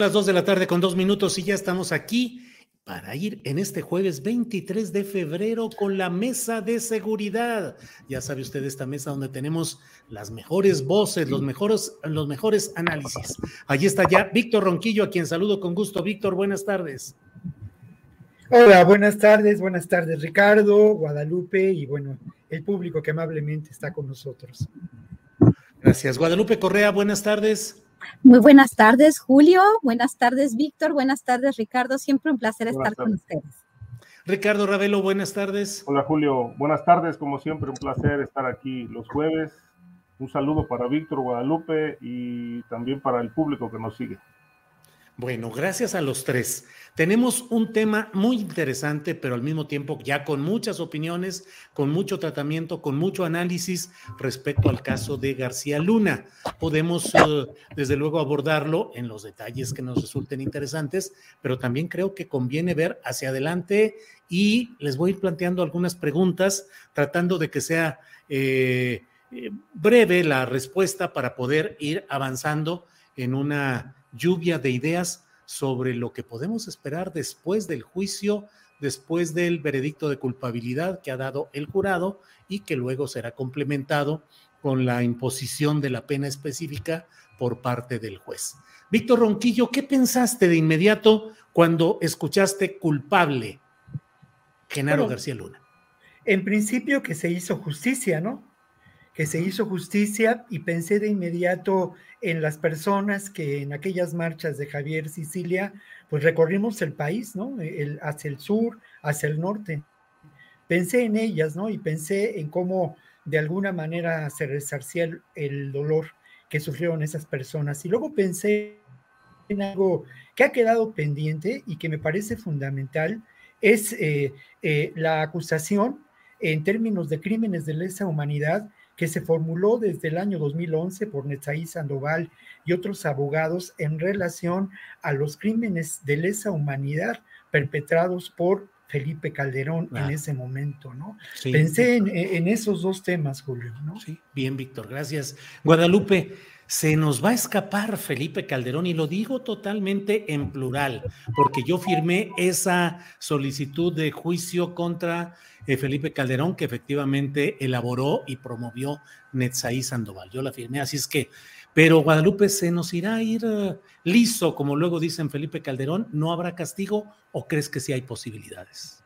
Las 2 de la tarde con dos minutos y ya estamos aquí para ir en este jueves 23 de febrero con la mesa de seguridad. Ya sabe usted esta mesa donde tenemos las mejores voces, los mejores, los mejores análisis. Allí está ya Víctor Ronquillo, a quien saludo con gusto. Víctor, buenas tardes. Hola, buenas tardes, buenas tardes Ricardo, Guadalupe y bueno, el público que amablemente está con nosotros. Gracias. Guadalupe Correa, buenas tardes. Muy buenas tardes, Julio. Buenas tardes, Víctor. Buenas tardes, Ricardo. Siempre un placer Buenas estar con ustedes. Ricardo Ravelo, buenas tardes. Hola Julio, buenas tardes, como siempre un placer estar aquí los jueves. Un saludo para Víctor Guadalupe y también para el público que nos sigue. Bueno, gracias a los tres. Tenemos un tema muy interesante, pero al mismo tiempo ya con muchas opiniones, con mucho tratamiento, con mucho análisis respecto al caso de García Luna. Podemos, eh, desde luego, abordarlo en los detalles que nos resulten interesantes, pero también creo que conviene ver hacia adelante y les voy a ir planteando algunas preguntas, tratando de que sea eh, eh, breve la respuesta para poder ir avanzando en una lluvia de ideas sobre lo que podemos esperar después del juicio, después del veredicto de culpabilidad que ha dado el jurado y que luego será complementado con la imposición de la pena específica por parte del juez. Víctor Ronquillo, ¿qué pensaste de inmediato cuando escuchaste culpable Genaro Bueno, García Luna? En principio que se hizo justicia, ¿no? Que se hizo justicia y pensé de inmediato en las personas que en aquellas marchas de Javier Sicilia, pues recorrimos el país, ¿no? Hacia el sur, hacia el norte. Pensé en ellas, ¿no? Y pensé en cómo de alguna manera se resarcía el, el dolor que sufrieron esas personas. Y luego pensé en algo que ha quedado pendiente y que me parece fundamental, es eh, eh, la acusación en términos de crímenes de lesa humanidad que se formuló desde el año 2011 por Netzaí Sandoval y otros abogados en relación a los crímenes de lesa humanidad perpetrados por Felipe Calderón Ah. en ese momento, ¿no? Sí, Pensé en, en esos dos temas, Julio, ¿no? Sí, bien, Víctor, gracias. Guadalupe, se nos va a escapar Felipe Calderón y lo digo totalmente en plural, porque yo firmé esa solicitud de juicio contra eh, Felipe Calderón que efectivamente elaboró y promovió Netzaí Sandoval. Yo la firmé, así es que, pero Guadalupe se nos irá a ir eh, liso, como luego dicen Felipe Calderón, ¿no habrá castigo o crees que sí hay posibilidades?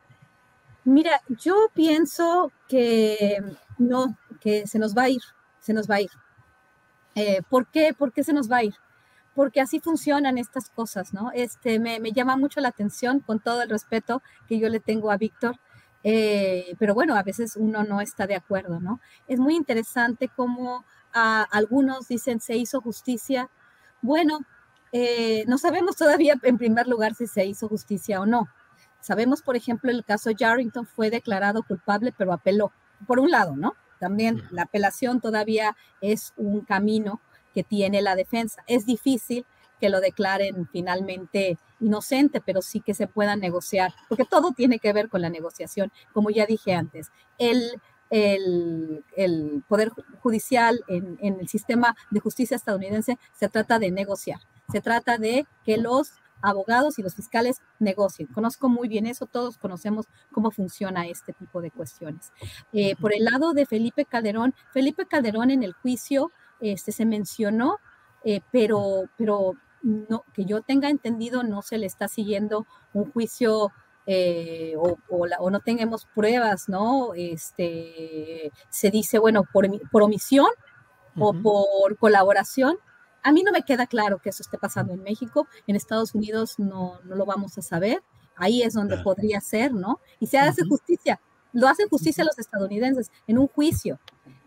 Mira, yo pienso que no, que se nos va a ir, se nos va a ir. Eh, ¿Por qué? ¿Por qué se nos va a ir? Porque así funcionan estas cosas, ¿no? Este, me, me llama mucho la atención, con todo el respeto que yo le tengo a Víctor, eh, pero bueno, a veces uno no está de acuerdo, ¿no? Es muy interesante cómo algunos dicen se hizo justicia. Bueno, eh, no sabemos todavía en primer lugar si se hizo justicia o no. Sabemos, por ejemplo, el caso Yarrington fue declarado culpable, pero apeló. Por un lado, ¿no? También la apelación todavía es un camino que tiene la defensa. Es difícil que lo declaren finalmente inocente, pero sí que se pueda negociar, porque todo tiene que ver con la negociación. Como ya dije antes, el, el, el Poder Ju- Judicial en, en el sistema de justicia estadounidense se trata de negociar, se trata de que los abogados y los fiscales negocien. Conozco muy bien eso, todos conocemos cómo funciona este tipo de cuestiones. Eh, por el lado de Felipe Calderón, Felipe Calderón en el juicio este, se mencionó, eh, pero, pero no, que yo tenga entendido, no se le está siguiendo un juicio eh, o, o, no tengamos pruebas, ¿no? Este, se dice, bueno, por, por omisión o por colaboración. A mí no me queda claro que eso esté pasando en México. En Estados Unidos no, no lo vamos a saber. Ahí es donde podría ser, ¿no? Y se hace justicia. Lo hacen justicia los estadounidenses en un juicio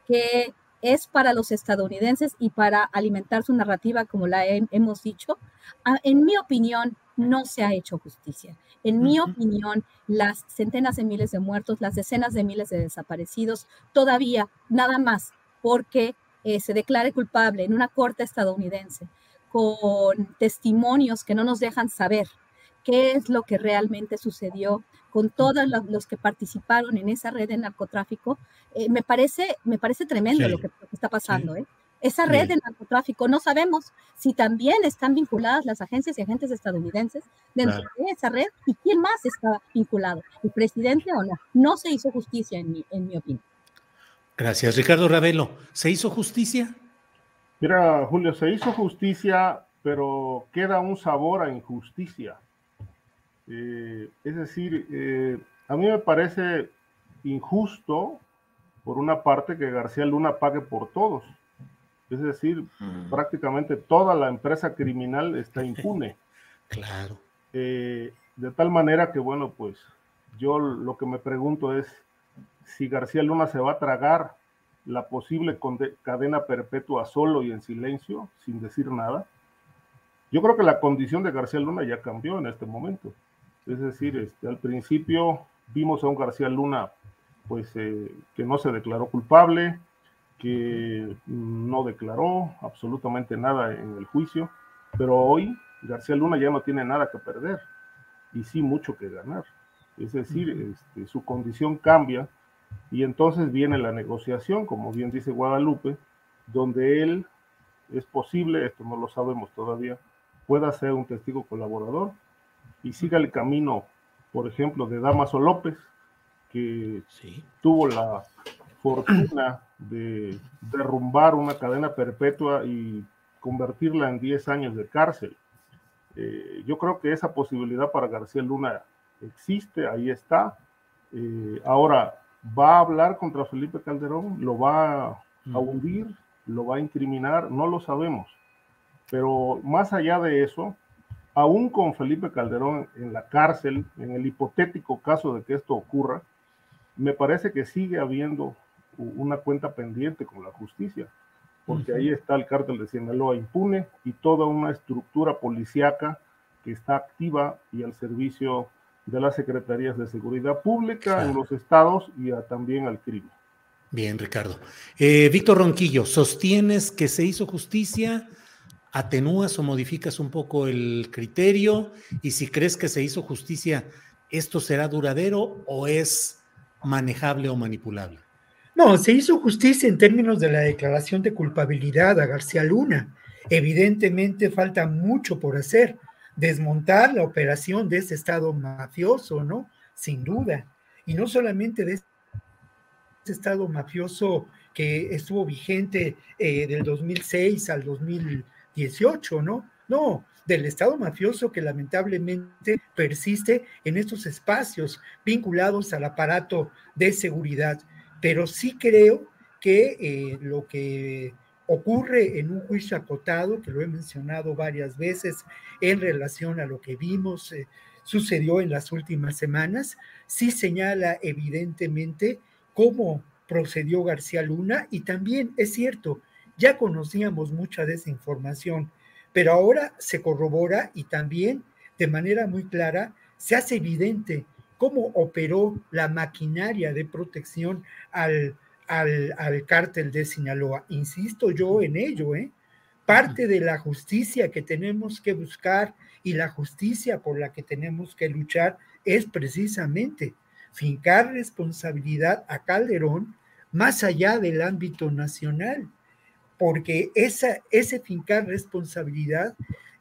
que es para los estadounidenses y para alimentar su narrativa, como la hemos dicho. Ah, en mi opinión, no se ha hecho justicia. En mi opinión, las centenas de miles de muertos, las decenas de miles de desaparecidos, todavía nada más porque eh, se declare culpable en una corte estadounidense con testimonios que no nos dejan saber qué es lo que realmente sucedió con todos los que participaron en esa red de narcotráfico, eh, me, parece, me parece tremendo lo, que, está pasando. ¿eh? Esa red de narcotráfico, no sabemos si también están vinculadas las agencias y agentes estadounidenses dentro de esa red y quién más está vinculado, el presidente o no. No se hizo justicia en mi, en mi opinión. Gracias, Ricardo Ravelo. ¿Se hizo justicia? Mira, Julio, se hizo justicia, pero queda un sabor a injusticia. Eh, es decir, eh, a mí me parece injusto, por una parte, que García Luna pague por todos. Es decir, prácticamente toda la empresa criminal está impune. claro. Eh, de tal manera que, bueno, pues yo lo que me pregunto es si García Luna se va a tragar la posible cadena perpetua solo y en silencio, sin decir nada. Yo creo que la condición de García Luna ya cambió en este momento. Es decir, este, al principio vimos a un García Luna pues eh, que no se declaró culpable, que no declaró absolutamente nada en el juicio, pero hoy García Luna ya no tiene nada que perder y sí mucho que ganar. Es decir, este, su condición cambia y entonces viene la negociación, como bien dice Guadalupe, donde él es posible, esto no lo sabemos todavía, pueda ser un testigo colaborador y siga el camino, por ejemplo, de Damaso López, que tuvo la fortuna de derrumbar una cadena perpetua y convertirla en 10 años de cárcel. Eh, yo creo que esa posibilidad para García Luna existe, ahí está. Eh, ahora, ¿va a hablar contra Felipe Calderón? ¿Lo va a hundir? ¿Lo va a incriminar? No lo sabemos. Pero más allá de eso, aún con Felipe Calderón en la cárcel, en el hipotético caso de que esto ocurra, me parece que sigue habiendo una cuenta pendiente con la justicia, porque ahí está el cártel de Sinaloa impune y toda una estructura policíaca que está activa y al servicio de las secretarías de seguridad pública en los estados y también al crimen. Bien, Ricardo. Eh, Víctor Ronquillo, ¿sostienes que se hizo justicia? atenúas o modificas un poco el criterio y si crees que se hizo justicia, ¿esto será duradero o es manejable o manipulable? No, se hizo justicia en términos de la declaración de culpabilidad a García Luna. Evidentemente falta mucho por hacer. Desmontar la operación de ese Estado mafioso, ¿no? Sin duda. Y no solamente de ese Estado mafioso que estuvo vigente eh, del 2006 al 2000 18, ¿no? No, del Estado mafioso que lamentablemente persiste en estos espacios vinculados al aparato de seguridad. Pero sí creo que eh, lo que ocurre en un juicio acotado, que lo he mencionado varias veces en relación a lo que vimos, eh, sucedió en las últimas semanas, sí señala evidentemente cómo procedió García Luna y también es cierto, ya conocíamos mucha de esa información, pero ahora se corrobora y también de manera muy clara se hace evidente cómo operó la maquinaria de protección al, al, al cártel de Sinaloa. Insisto yo en ello, ¿eh? Parte de la justicia que tenemos que buscar y la justicia por la que tenemos que luchar es precisamente fincar responsabilidad a Calderón más allá del ámbito nacional porque esa, ese fincar responsabilidad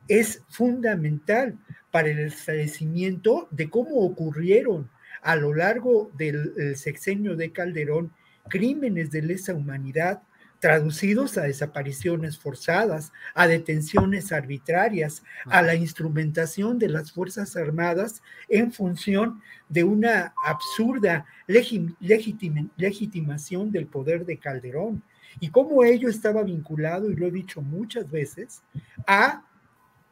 es fundamental para el esclarecimiento de cómo ocurrieron a lo largo del sexenio de Calderón crímenes de lesa humanidad traducidos a desapariciones forzadas, a detenciones arbitrarias, a la instrumentación de las Fuerzas Armadas en función de una absurda legitimación del poder de Calderón. Y cómo ello estaba vinculado, y lo he dicho muchas veces, a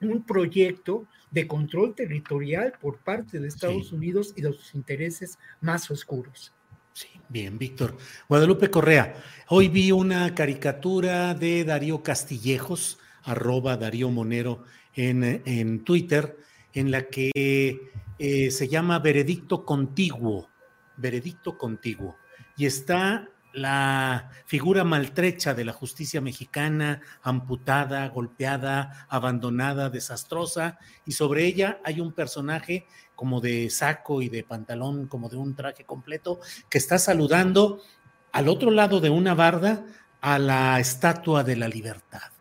un proyecto de control territorial por parte de Estados Unidos y de sus intereses más oscuros. Sí, bien, Víctor. Guadalupe Correa, hoy vi una caricatura de Darío Castillejos, arroba Darío Monero en, en Twitter, en la que eh, se llama Veredicto Contiguo, Veredicto Contiguo, y está la figura maltrecha de la justicia mexicana, amputada, golpeada, abandonada, desastrosa, y sobre ella hay un personaje como de saco y de pantalón, como de un traje completo, que está saludando al otro lado de una barda a la estatua de la libertad.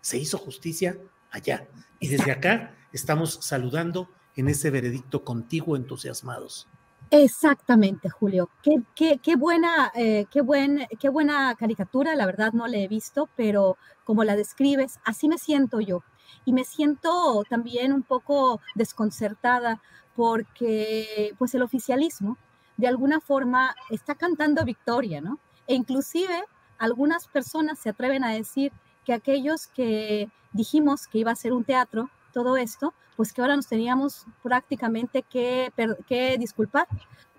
Se hizo justicia allá, y desde acá estamos saludando en ese veredicto contigo entusiasmados. Exactamente, Julio. Qué, qué, buena, eh, qué, buen, qué buena caricatura, la verdad no la he visto, pero como la describes, así me siento yo. Y me siento también un poco desconcertada porque pues el oficialismo de alguna forma está cantando victoria, ¿no? E inclusive algunas personas se atreven a decir que aquellos que dijimos que iba a ser un teatro, todo esto, pues que ahora nos teníamos prácticamente que, que disculpar,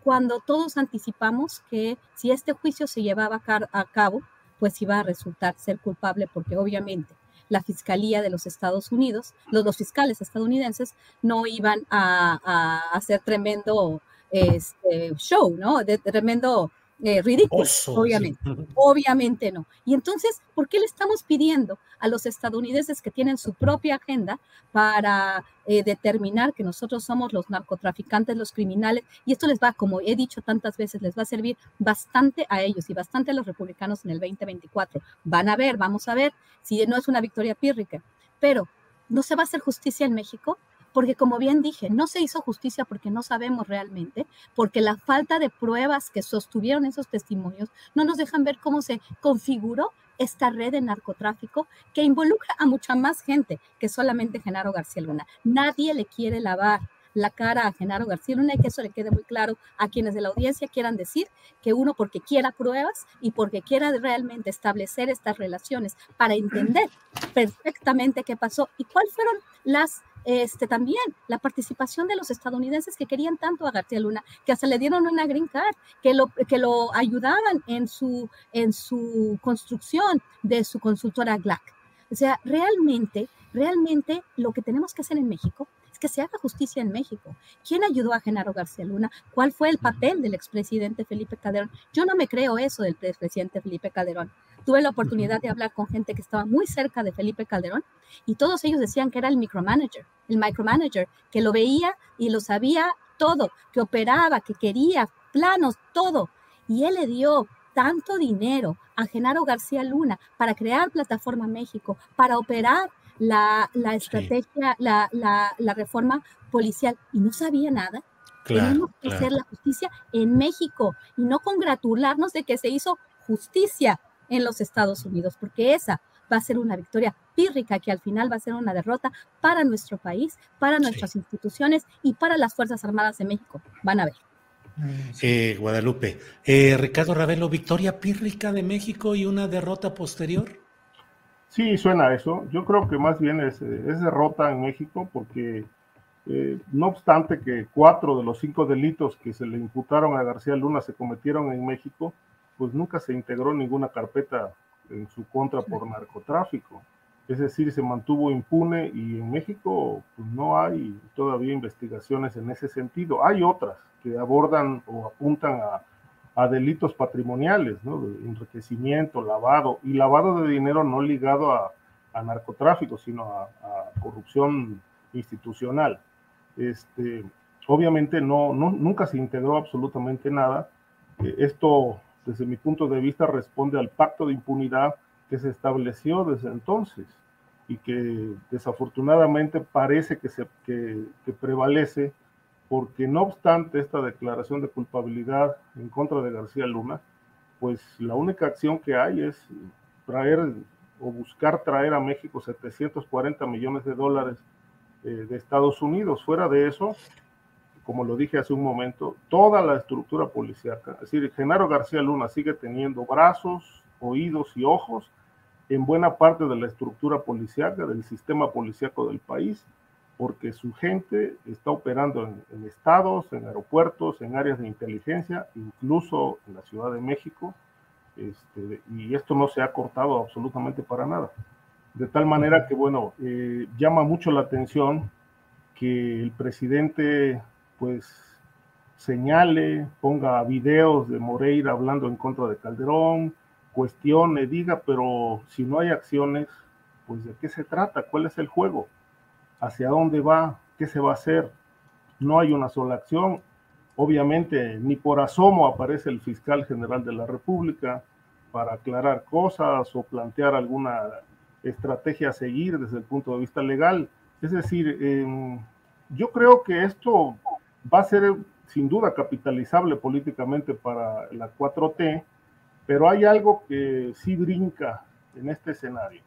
cuando todos anticipamos que si este juicio se llevaba a cabo, pues iba a resultar ser culpable, porque obviamente la Fiscalía de los Estados Unidos, los, fiscales estadounidenses, no iban a, a hacer tremendo este, show, ¿no? De tremendo eh, ridículo, obviamente. Obviamente no. Y entonces, ¿por qué le estamos pidiendo a los estadounidenses que tienen su propia agenda para eh, determinar que nosotros somos los narcotraficantes, los criminales? Y esto les va, como he dicho tantas veces, les va a servir bastante a ellos y bastante a los republicanos en el 2024. Van a ver, vamos a ver si no es una victoria pírrica. Pero, ¿no se va a hacer justicia en México? Porque como bien dije, no se hizo justicia porque no sabemos realmente, porque la falta de pruebas que sostuvieron esos testimonios no nos dejan ver cómo se configuró esta red de narcotráfico que involucra a mucha más gente que solamente Genaro García Luna. Nadie le quiere lavar la cara a Genaro García Luna y que eso le quede muy claro a quienes de la audiencia quieran decir que uno porque quiera pruebas y porque quiera realmente establecer estas relaciones para entender perfectamente qué pasó y cuáles fueron las este, también la participación de los estadounidenses que querían tanto a García Luna, que hasta le dieron una green card, que lo, que lo ayudaban en su, en su construcción de su consultora GLAC. O sea, realmente, realmente lo que tenemos que hacer en México es que se haga justicia en México. ¿Quién ayudó a Genaro García Luna? ¿Cuál fue el papel del expresidente Felipe Calderón? Yo no me creo eso del expresidente Felipe Calderón. Tuve la oportunidad de hablar con gente que estaba muy cerca de Felipe Calderón y todos ellos decían que era el micromanager, el micromanager, que lo veía y lo sabía todo, que operaba, que quería planos, todo. Y él le dio tanto dinero a Genaro García Luna para crear Plataforma México, para operar la, estrategia, la, la, reforma policial, y no sabía nada. Tenemos que hacer la justicia en México y no congratularnos de que se hizo justicia en los Estados Unidos, porque esa va a ser una victoria pírrica que al final va a ser una derrota para nuestro país, para nuestras instituciones y para las Fuerzas Armadas de México. Van a ver. Eh, Guadalupe. Eh, Ricardo Ravelo, victoria pírrica de México y una derrota posterior. Sí, suena eso. Yo creo que más bien es, es derrota en México porque eh, no obstante que cuatro de los cinco delitos que se le imputaron a García Luna se cometieron en México, pues nunca se integró ninguna carpeta en su contra por narcotráfico. Es decir, se mantuvo impune y en México pues, no hay todavía investigaciones en ese sentido. Hay otras que abordan o apuntan a, delitos patrimoniales, ¿no? De enriquecimiento, lavado, y lavado de dinero no ligado a, narcotráfico, sino a, corrupción institucional. Este, obviamente no, no, nunca se integró absolutamente nada. Eh, esto desde mi punto de vista, responde al pacto de impunidad que se estableció desde entonces. y que desafortunadamente parece que, se, que, prevalece porque no obstante esta declaración de culpabilidad en contra de García Luna, pues la única acción que hay es traer o buscar traer a México 740 millones de dólares eh, de Estados Unidos. Fuera de eso, como lo dije hace un momento, toda la estructura policíaca, es decir, Genaro García Luna sigue teniendo brazos, oídos y ojos en buena parte de la estructura policíaca, del sistema policíaco del país, porque su gente está operando en, estados, en aeropuertos, en áreas de inteligencia, incluso en la Ciudad de México, este, y esto no se ha cortado absolutamente para nada. De tal manera que, bueno, eh, llama mucho la atención que el presidente, pues, señale, ponga videos de Moreira hablando en contra de Calderón, cuestione, diga, pero si no hay acciones, pues, ¿de qué se trata? ¿Cuál es el juego? hacia dónde va, qué se va a hacer. No hay una sola acción. Obviamente, ni por asomo aparece el fiscal general de la República para aclarar cosas o plantear alguna estrategia a seguir desde el punto de vista legal. Es decir, em, yo creo que esto va a ser sin duda capitalizable políticamente para la 4T, pero hay algo que sí brinca en este escenario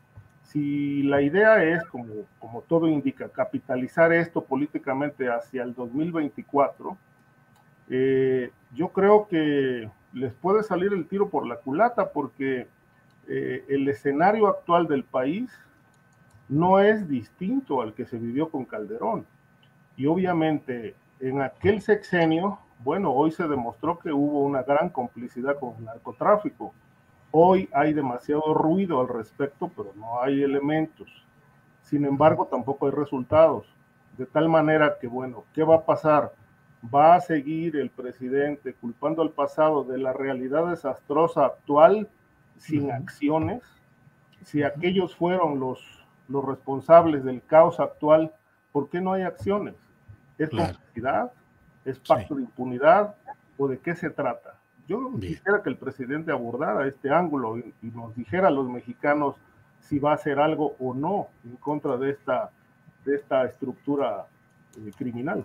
si la idea es, como, todo indica, capitalizar esto políticamente hacia el 2024, eh, yo creo que les puede salir el tiro por la culata porque eh, el escenario actual del país no es distinto al que se vivió con Calderón. Y obviamente en aquel sexenio, bueno, hoy se demostró que hubo una gran complicidad con el narcotráfico Hoy hay demasiado ruido al respecto, pero no hay elementos. Sin embargo, tampoco hay resultados. De tal manera que, bueno, ¿qué va a pasar? ¿Va a seguir el presidente culpando al pasado de la realidad desastrosa actual sin acciones? Si aquellos fueron los, los responsables del caos actual, ¿por qué no hay acciones? ¿Es complicidad? ¿Es pacto de impunidad? ¿O de qué se trata? Yo quisiera que el presidente abordara este ángulo y, nos dijera a los mexicanos si va a hacer algo o no en contra de esta, de esta estructura eh, criminal.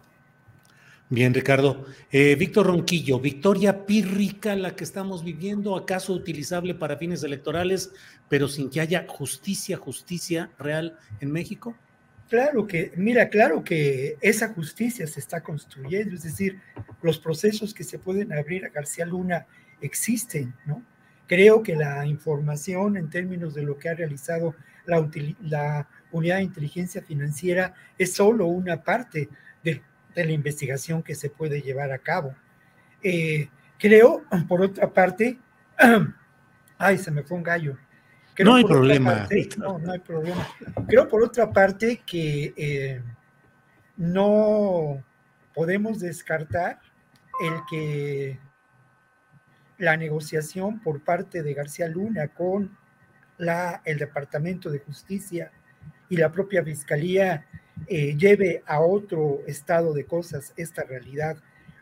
Bien, Ricardo. Eh, Víctor Ronquillo, victoria pírrica la que estamos viviendo, acaso utilizable para fines electorales, pero sin que haya justicia, justicia real en México? Claro que, mira, claro que esa justicia se está construyendo, es decir, los procesos que se pueden abrir a García Luna existen, ¿no? Creo que la información en términos de lo que ha realizado la, unidad de inteligencia financiera es solo una parte de, la investigación que se puede llevar a cabo. Eh, creo, por otra parte, ay, se me fue un gallo no hay problema. no, no hay problema. Creo por otra parte que eh, no podemos descartar el que la negociación por parte de García Luna con la, el Departamento de Justicia y la propia Fiscalía eh, lleve a otro estado de cosas esta realidad.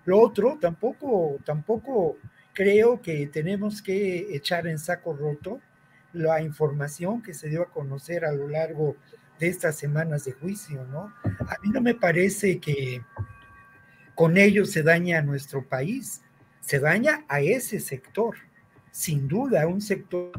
Lo otro, tampoco, tampoco creo que tenemos que echar en saco roto la información que se dio a conocer a lo largo de estas semanas de juicio, ¿no? A mí no me parece que con ello se daña a nuestro país, se daña a ese sector, sin duda, un sector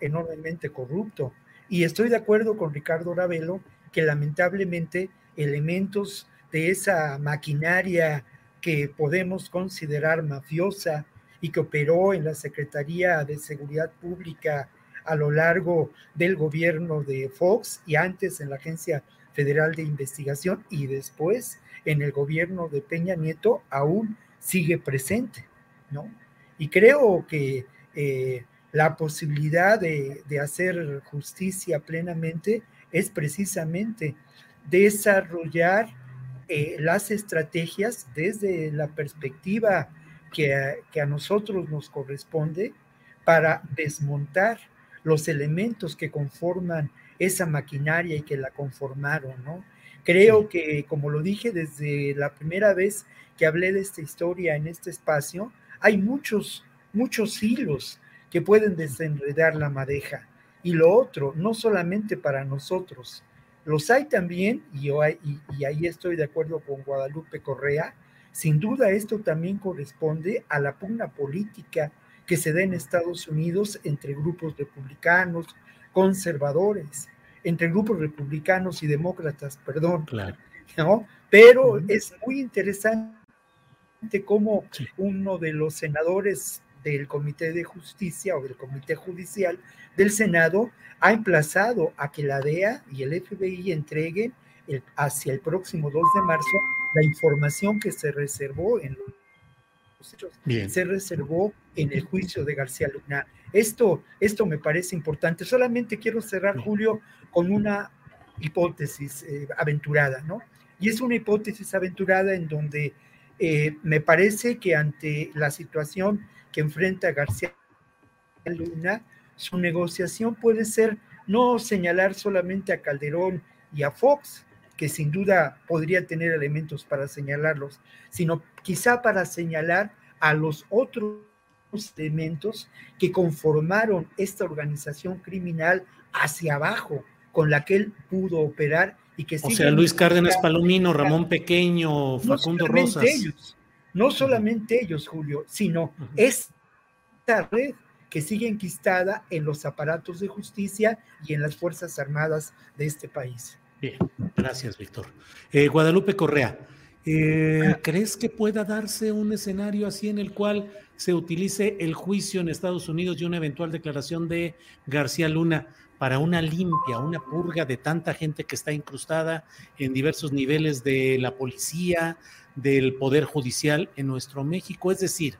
enormemente corrupto. Y estoy de acuerdo con Ricardo Ravelo que lamentablemente elementos de esa maquinaria que podemos considerar mafiosa y que operó en la Secretaría de Seguridad Pública a lo largo del gobierno de Fox y antes en la Agencia Federal de Investigación y después en el gobierno de Peña Nieto aún sigue presente, ¿no? Y creo que eh, la posibilidad de, hacer justicia plenamente es precisamente desarrollar eh, las estrategias desde la perspectiva que a, nosotros nos corresponde para desmontar los elementos que conforman esa maquinaria y que la conformaron, ¿no? Creo que, como lo dije desde la primera vez que hablé de esta historia en este espacio, hay muchos, muchos hilos que pueden desenredar la madeja. Y lo otro, no solamente para nosotros, los hay también, y, yo y, ahí estoy de acuerdo con Guadalupe Correa, sin duda esto también corresponde a la pugna política que se da en Estados Unidos entre grupos republicanos, conservadores, entre grupos republicanos y demócratas, perdón. Claro. ¿no? Pero es muy interesante cómo uno de los senadores del Comité de Justicia o del Comité Judicial del Senado ha emplazado a que la DEA y el FBI entreguen hacia el próximo 2 de marzo la información que se reservó en los hechos, se reservó en el juicio de García Luna. Esto, esto me parece importante. Solamente quiero cerrar, Julio, con una hipótesis eh, aventurada, ¿no? Y es una hipótesis aventurada en donde eh, me parece que ante la situación que enfrenta García Luna, su negociación puede ser no señalar solamente a Calderón y a Fox, que sin duda podría tener elementos para señalarlos, sino quizá para señalar a los otros elementos que conformaron esta organización criminal hacia abajo, con la que él pudo operar y que... O sea, Luis Cárdenas Palomino, Ramón Pequeño, Facundo no Rosas. Ellos, no solamente ellos, Julio, sino esta red que sigue enquistada en los aparatos de justicia y en las Fuerzas Armadas de este país. Bien, gracias, Víctor. Eh, Guadalupe Correa, eh, ah. ¿crees que pueda darse un escenario así en el cual se utilice el juicio en Estados Unidos y una eventual declaración de García Luna para una limpia, una purga de tanta gente que está incrustada en diversos niveles de la policía, del Poder Judicial en nuestro México? Es decir,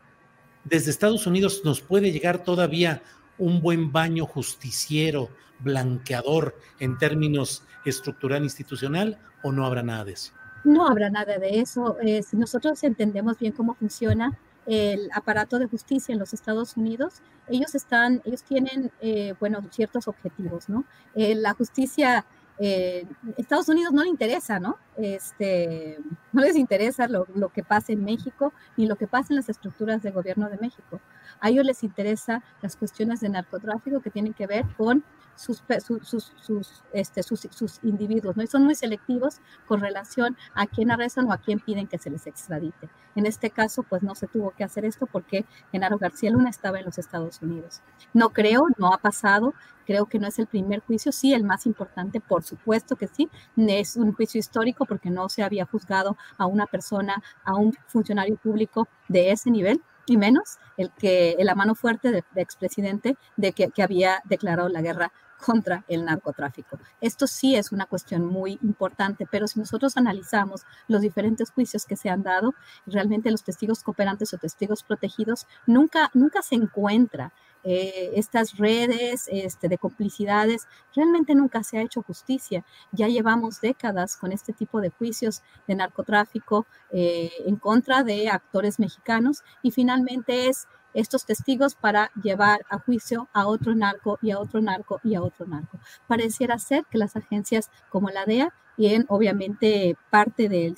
desde Estados Unidos nos puede llegar todavía un buen baño justiciero, blanqueador en términos estructural institucional o no habrá nada de eso? No habrá nada de eso. Eh, si nosotros entendemos bien cómo funciona el aparato de justicia en los Estados Unidos, ellos están, ellos tienen, eh, bueno, ciertos objetivos, ¿no? Eh, la justicia eh, Estados Unidos no le interesa, ¿no? Este, no les interesa lo, que pasa en México ni lo que pasa en las estructuras de gobierno de México. A ellos les interesa las cuestiones de narcotráfico que tienen que ver con sus, sus, este, sus, sus, individuos, ¿no? Y son muy selectivos con relación a quién arrestan o a quién piden que se les extradite. En este caso, pues no se tuvo que hacer esto porque Genaro García Luna estaba en los Estados Unidos. No creo, no ha pasado, creo que no es el primer juicio, sí, el más importante, por supuesto que sí, es un juicio histórico porque no se había juzgado a una persona, a un funcionario público de ese nivel, y menos el que la mano fuerte del de expresidente de que, que, había declarado la guerra contra el narcotráfico. Esto sí es una cuestión muy importante, pero si nosotros analizamos los diferentes juicios que se han dado, realmente los testigos cooperantes o testigos protegidos nunca, nunca se encuentra eh, estas redes este, de complicidades, realmente nunca se ha hecho justicia. Ya llevamos décadas con este tipo de juicios de narcotráfico eh, en contra de actores mexicanos y finalmente es estos testigos para llevar a juicio a otro narco y a otro narco y a otro narco. Pareciera ser que las agencias como la DEA y en obviamente parte del,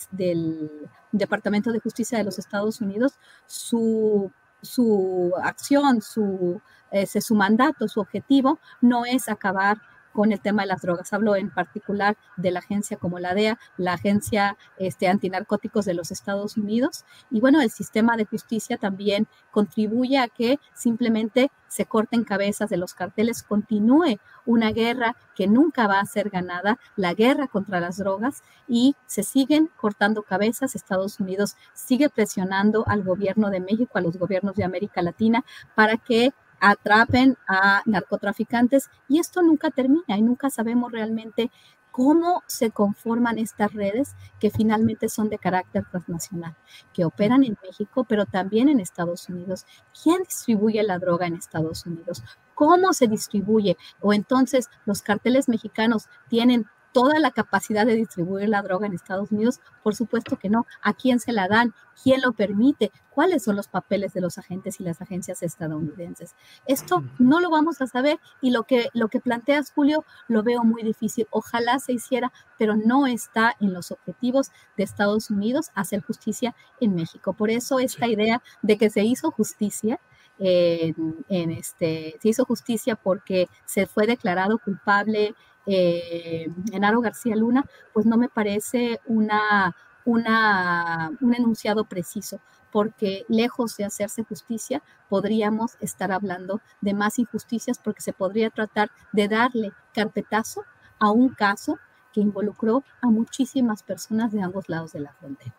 Departamento de Justicia de los Estados Unidos, su, su acción, su, ese, su mandato, su objetivo no es acabar con el tema de las drogas. Hablo en particular de la agencia como la DEA, la agencia este, antinarcóticos de los Estados Unidos. Y bueno, el sistema de justicia también contribuye a que simplemente se corten cabezas de los carteles, continúe una guerra que nunca va a ser ganada, la guerra contra las drogas, y se siguen cortando cabezas. Estados Unidos sigue presionando al gobierno de México, a los gobiernos de América Latina, para que atrapen a narcotraficantes y esto nunca termina y nunca sabemos realmente cómo se conforman estas redes que finalmente son de carácter transnacional, que operan en México, pero también en Estados Unidos. ¿Quién distribuye la droga en Estados Unidos? ¿Cómo se distribuye? O entonces los carteles mexicanos tienen toda la capacidad de distribuir la droga en Estados Unidos? Por supuesto que no. ¿A quién se la dan? ¿Quién lo permite? ¿Cuáles son los papeles de los agentes y las agencias estadounidenses? Esto no lo vamos a saber y lo que, lo que planteas, Julio, lo veo muy difícil. Ojalá se hiciera, pero no está en los objetivos de Estados Unidos hacer justicia en México. Por eso esta idea de que se hizo justicia en, este, se hizo justicia porque se fue declarado culpable eh, Genaro García Luna, pues no me parece una, una, un enunciado preciso, porque lejos de hacerse justicia, podríamos estar hablando de más injusticias porque se podría tratar de darle carpetazo a un caso que involucró a muchísimas personas de ambos lados de la frontera.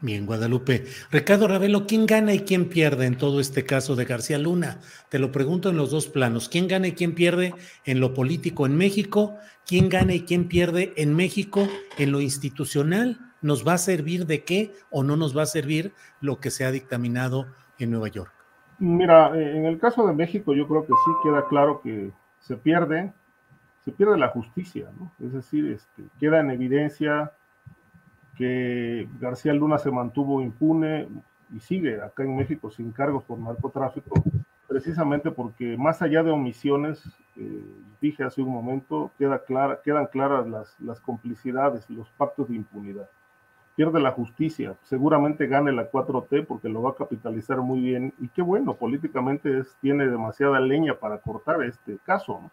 Bien, Guadalupe. Ricardo Ravelo, ¿quién gana y quién pierde en todo este caso de García Luna? Te lo pregunto en los dos planos. ¿Quién gana y quién pierde en lo político en México? ¿Quién gana y quién pierde en México en lo institucional? ¿Nos va a servir de qué o no nos va a servir lo que se ha dictaminado en Nueva York? Mira, eh, en el caso de México yo creo que sí queda claro que se pierde, se pierde la justicia, ¿no? Es decir, este, queda en evidencia que García Luna se mantuvo impune y sigue acá en México sin cargos por narcotráfico, precisamente porque más allá de omisiones, eh, dije hace un momento, queda clara, quedan claras las, las complicidades, los pactos de impunidad. Pierde la justicia, seguramente gane la 4T porque lo va a capitalizar muy bien y qué bueno, políticamente es, tiene demasiada leña para cortar este caso. ¿no?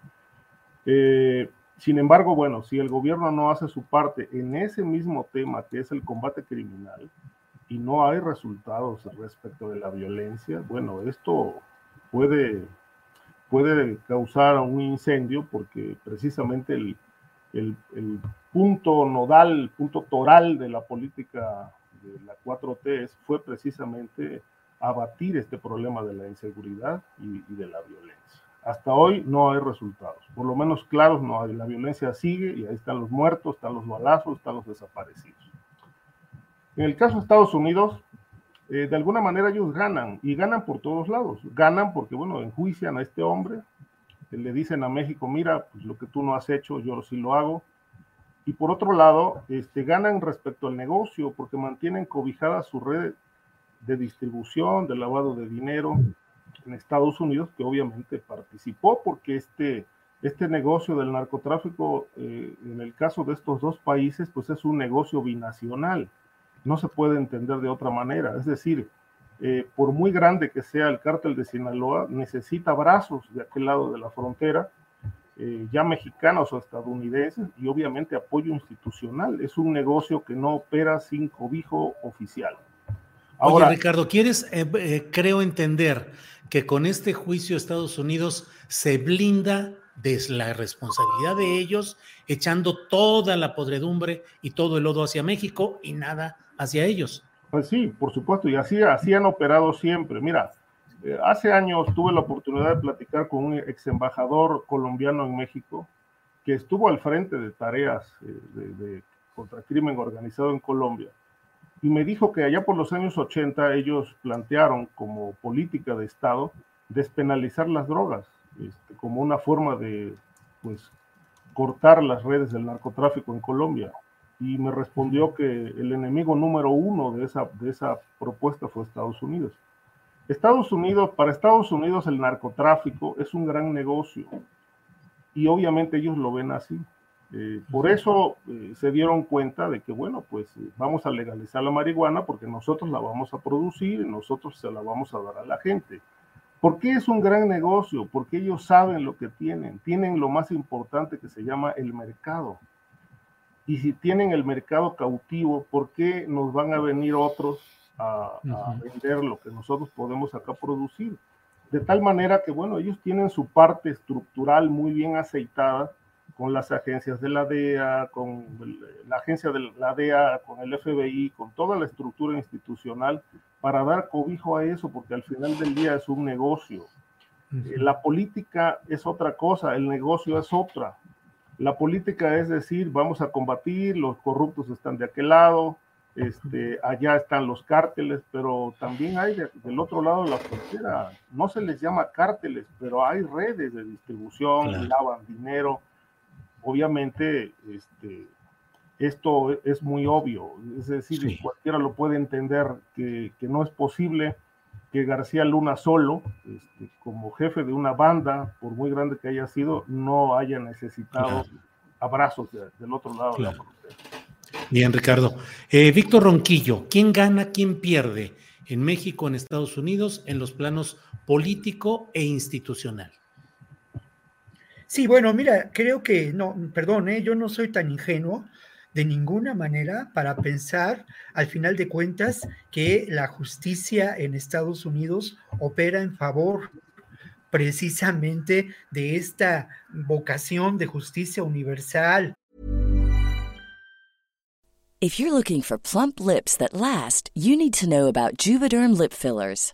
Eh, sin embargo, bueno, si el gobierno no hace su parte en ese mismo tema que es el combate criminal y no hay resultados respecto de la violencia, bueno, esto puede, puede causar un incendio porque precisamente el, el, punto nodal, el punto toral de la política de la 4T fue precisamente abatir este problema de la inseguridad y de la violencia. Hasta hoy no hay resultados, por lo menos claros no hay. La violencia sigue y ahí están los muertos, están los balazos, están los desaparecidos. En el caso de Estados Unidos, eh, de alguna manera ellos ganan y ganan por todos lados. Ganan porque, bueno, enjuician a este hombre, le dicen a México, mira, pues lo que tú no has hecho, yo sí lo hago. Y por otro lado, este, ganan respecto al negocio porque mantienen cobijada su red de distribución, de lavado de dinero, en Estados Unidos, que obviamente participó porque este, este negocio del narcotráfico, eh, en el caso de estos dos países, pues es un negocio binacional. No se puede entender de otra manera. Es decir, eh, por muy grande que sea el cártel de Sinaloa, necesita brazos de aquel lado de la frontera, eh, ya mexicanos o estadounidenses, y obviamente apoyo institucional. Es un negocio que no opera sin cobijo oficial. Ahora, Oye, Ricardo, ¿quieres, creo entender, que con este juicio Estados Unidos se blinda de la responsabilidad de ellos, echando toda la podredumbre y todo el lodo hacia México y nada hacia ellos. Pues sí, por supuesto, y así, así han operado siempre. Mira, eh, hace años tuve la oportunidad de platicar con un ex embajador colombiano en México que estuvo al frente de tareas eh, de, contra crimen organizado en Colombia y me dijo que allá por los años 80 ellos plantearon como política de Estado despenalizar las drogas, este, como una forma de pues, cortar las redes del narcotráfico en Colombia. Y me respondió que el enemigo número uno de esa, de esa propuesta fue Estados Unidos. Estados Unidos, para Estados Unidos el narcotráfico es un gran negocio y obviamente ellos lo ven así. Eh, por eso eh, se dieron cuenta de que, bueno, pues eh, vamos a legalizar la marihuana porque nosotros la vamos a producir y nosotros se la vamos a dar a la gente. ¿Por qué es un gran negocio? Porque ellos saben lo que tienen. Tienen lo más importante que se llama el mercado. Y si tienen el mercado cautivo, ¿por qué nos van a venir otros a, a vender lo que nosotros podemos acá producir? De tal manera que, bueno, ellos tienen su parte estructural muy bien aceitada con las agencias de la DEA, con la agencia de la DEA, con el FBI, con toda la estructura institucional para dar cobijo a eso, porque al final del día es un negocio. La política es otra cosa, el negocio es otra. La política es decir, vamos a combatir, los corruptos están de aquel lado, este, allá están los cárteles, pero también hay del otro lado de la frontera, no se les llama cárteles, pero hay redes de distribución, lavan dinero, obviamente este, esto es muy obvio, es decir, cualquiera lo puede entender que, no es posible que García Luna solo, este, como jefe de una banda, por muy grande que haya sido, no haya necesitado abrazos del otro lado de la frontera. Bien, Ricardo. Eh, Víctor Ronquillo, ¿quién gana, quién pierde en México, en Estados Unidos, en los planos político e institucional. Sí, bueno, mira, creo que, no, perdón, ¿eh? yo no soy tan ingenuo de ninguna manera para pensar, al final de cuentas, que la justicia en Estados Unidos opera en favor precisamente de esta vocación de justicia universal. If you're looking for plump lips that last, you need to know about Juvederm lip fillers.